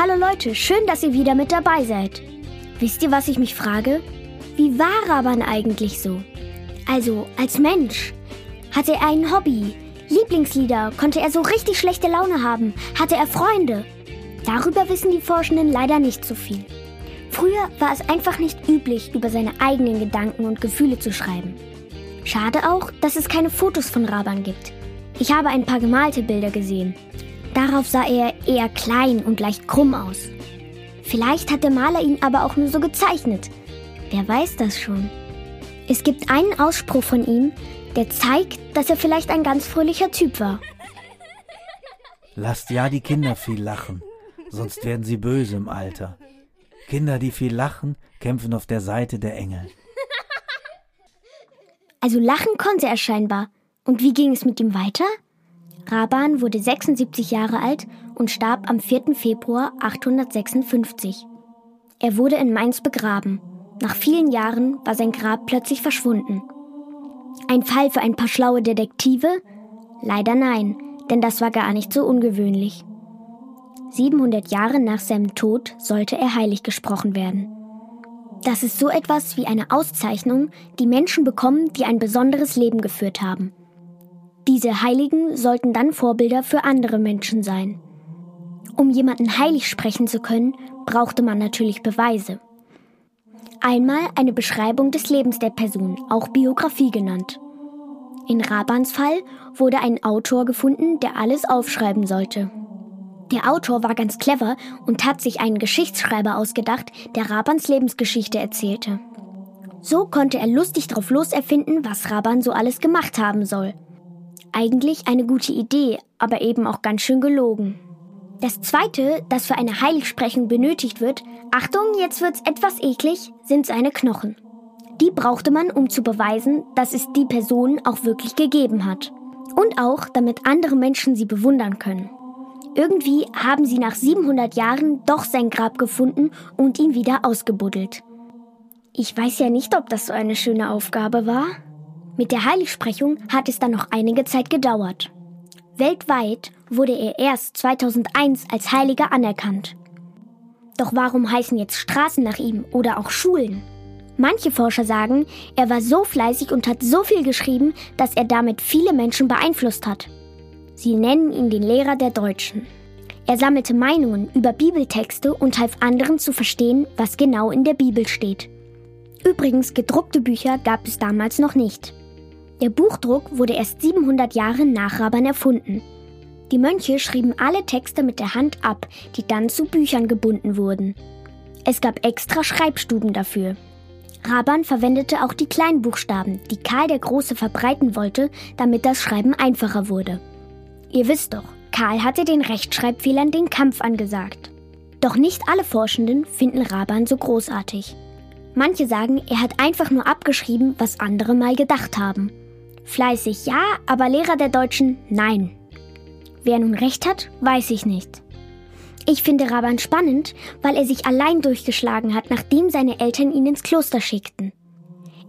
Hallo Leute, schön, dass ihr wieder mit dabei seid. Wisst ihr, was ich mich frage? Wie war Raban eigentlich so? Also, als Mensch. Hatte er ein Hobby? Lieblingslieder? Konnte er so richtig schlechte Laune haben? Hatte er Freunde? Darüber wissen die Forschenden leider nicht so viel. Früher war es einfach nicht üblich, über seine eigenen Gedanken und Gefühle zu schreiben. Schade auch, dass es keine Fotos von Raban gibt. Ich habe ein paar gemalte Bilder gesehen. Darauf sah er eher klein und leicht krumm aus. Vielleicht hat der Maler ihn aber auch nur so gezeichnet. Wer weiß das schon? Es gibt einen Ausspruch von ihm, der zeigt, dass er vielleicht ein ganz fröhlicher Typ war. Lasst ja die Kinder viel lachen, sonst werden sie böse im Alter. Kinder, die viel lachen, kämpfen auf der Seite der Engel. Also lachen konnte er scheinbar. Und wie ging es mit ihm weiter? Raban wurde 76 Jahre alt und starb am 4. Februar 856. Er wurde in Mainz begraben. Nach vielen Jahren war sein Grab plötzlich verschwunden. Ein Fall für ein paar schlaue Detektive? Leider nein, denn das war gar nicht so ungewöhnlich. 700 Jahre nach seinem Tod sollte er heilig gesprochen werden. Das ist so etwas wie eine Auszeichnung, die Menschen bekommen, die ein besonderes Leben geführt haben. Diese Heiligen sollten dann Vorbilder für andere Menschen sein. Um jemanden heilig sprechen zu können, brauchte man natürlich Beweise. Einmal eine Beschreibung des Lebens der Person, auch Biografie genannt. In Rabans Fall wurde ein Autor gefunden, der alles aufschreiben sollte. Der Autor war ganz clever und hat sich einen Geschichtsschreiber ausgedacht, der Rabans Lebensgeschichte erzählte. So konnte er lustig drauf loserfinden, was Raban so alles gemacht haben soll. Eigentlich eine gute Idee, aber eben auch ganz schön gelogen. Das zweite, das für eine Heiligsprechung benötigt wird, Achtung, jetzt wird's etwas eklig, sind seine Knochen. Die brauchte man, um zu beweisen, dass es die Person auch wirklich gegeben hat. Und auch, damit andere Menschen sie bewundern können. Irgendwie haben sie nach 700 Jahren doch sein Grab gefunden und ihn wieder ausgebuddelt. Ich weiß ja nicht, ob das so eine schöne Aufgabe war. Mit der Heiligsprechung hat es dann noch einige Zeit gedauert. Weltweit wurde er erst 2001 als Heiliger anerkannt. Doch warum heißen jetzt Straßen nach ihm oder auch Schulen? Manche Forscher sagen, er war so fleißig und hat so viel geschrieben, dass er damit viele Menschen beeinflusst hat. Sie nennen ihn den Lehrer der Deutschen. Er sammelte Meinungen über Bibeltexte und half anderen zu verstehen, was genau in der Bibel steht. Übrigens, gedruckte Bücher gab es damals noch nicht. Der Buchdruck wurde erst 700 Jahre nach Raban erfunden. Die Mönche schrieben alle Texte mit der Hand ab, die dann zu Büchern gebunden wurden. Es gab extra Schreibstuben dafür. Raban verwendete auch die Kleinbuchstaben, die Karl der Große verbreiten wollte, damit das Schreiben einfacher wurde. Ihr wisst doch, Karl hatte den Rechtschreibfehlern den Kampf angesagt. Doch nicht alle Forschenden finden Raban so großartig. Manche sagen, er hat einfach nur abgeschrieben, was andere mal gedacht haben. Fleißig ja, aber Lehrer der Deutschen nein. Wer nun recht hat, weiß ich nicht. Ich finde Raban spannend, weil er sich allein durchgeschlagen hat, nachdem seine Eltern ihn ins Kloster schickten.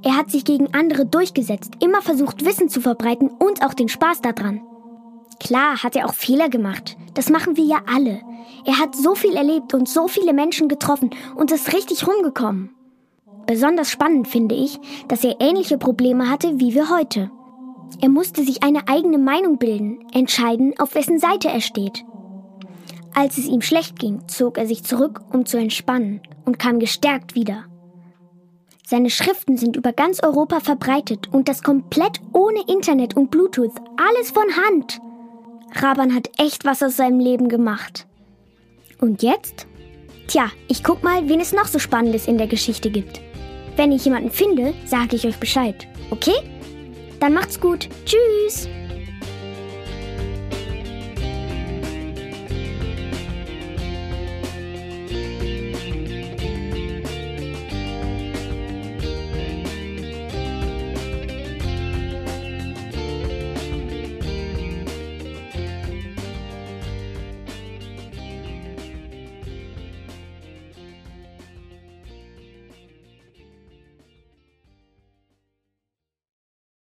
Er hat sich gegen andere durchgesetzt, immer versucht, Wissen zu verbreiten und auch den Spaß daran. Klar hat er auch Fehler gemacht. Das machen wir ja alle. Er hat so viel erlebt und so viele Menschen getroffen und ist richtig rumgekommen. Besonders spannend finde ich, dass er ähnliche Probleme hatte wie wir heute. Er musste sich eine eigene Meinung bilden, entscheiden, auf wessen Seite er steht. Als es ihm schlecht ging, zog er sich zurück, um zu entspannen, und kam gestärkt wieder. Seine Schriften sind über ganz Europa verbreitet und das komplett ohne Internet und Bluetooth, alles von Hand. Raban hat echt was aus seinem Leben gemacht. Und jetzt? Tja, ich guck mal, wen es noch so Spannendes in der Geschichte gibt. Wenn ich jemanden finde, sage ich euch Bescheid. Okay? Dann macht's gut. Tschüss.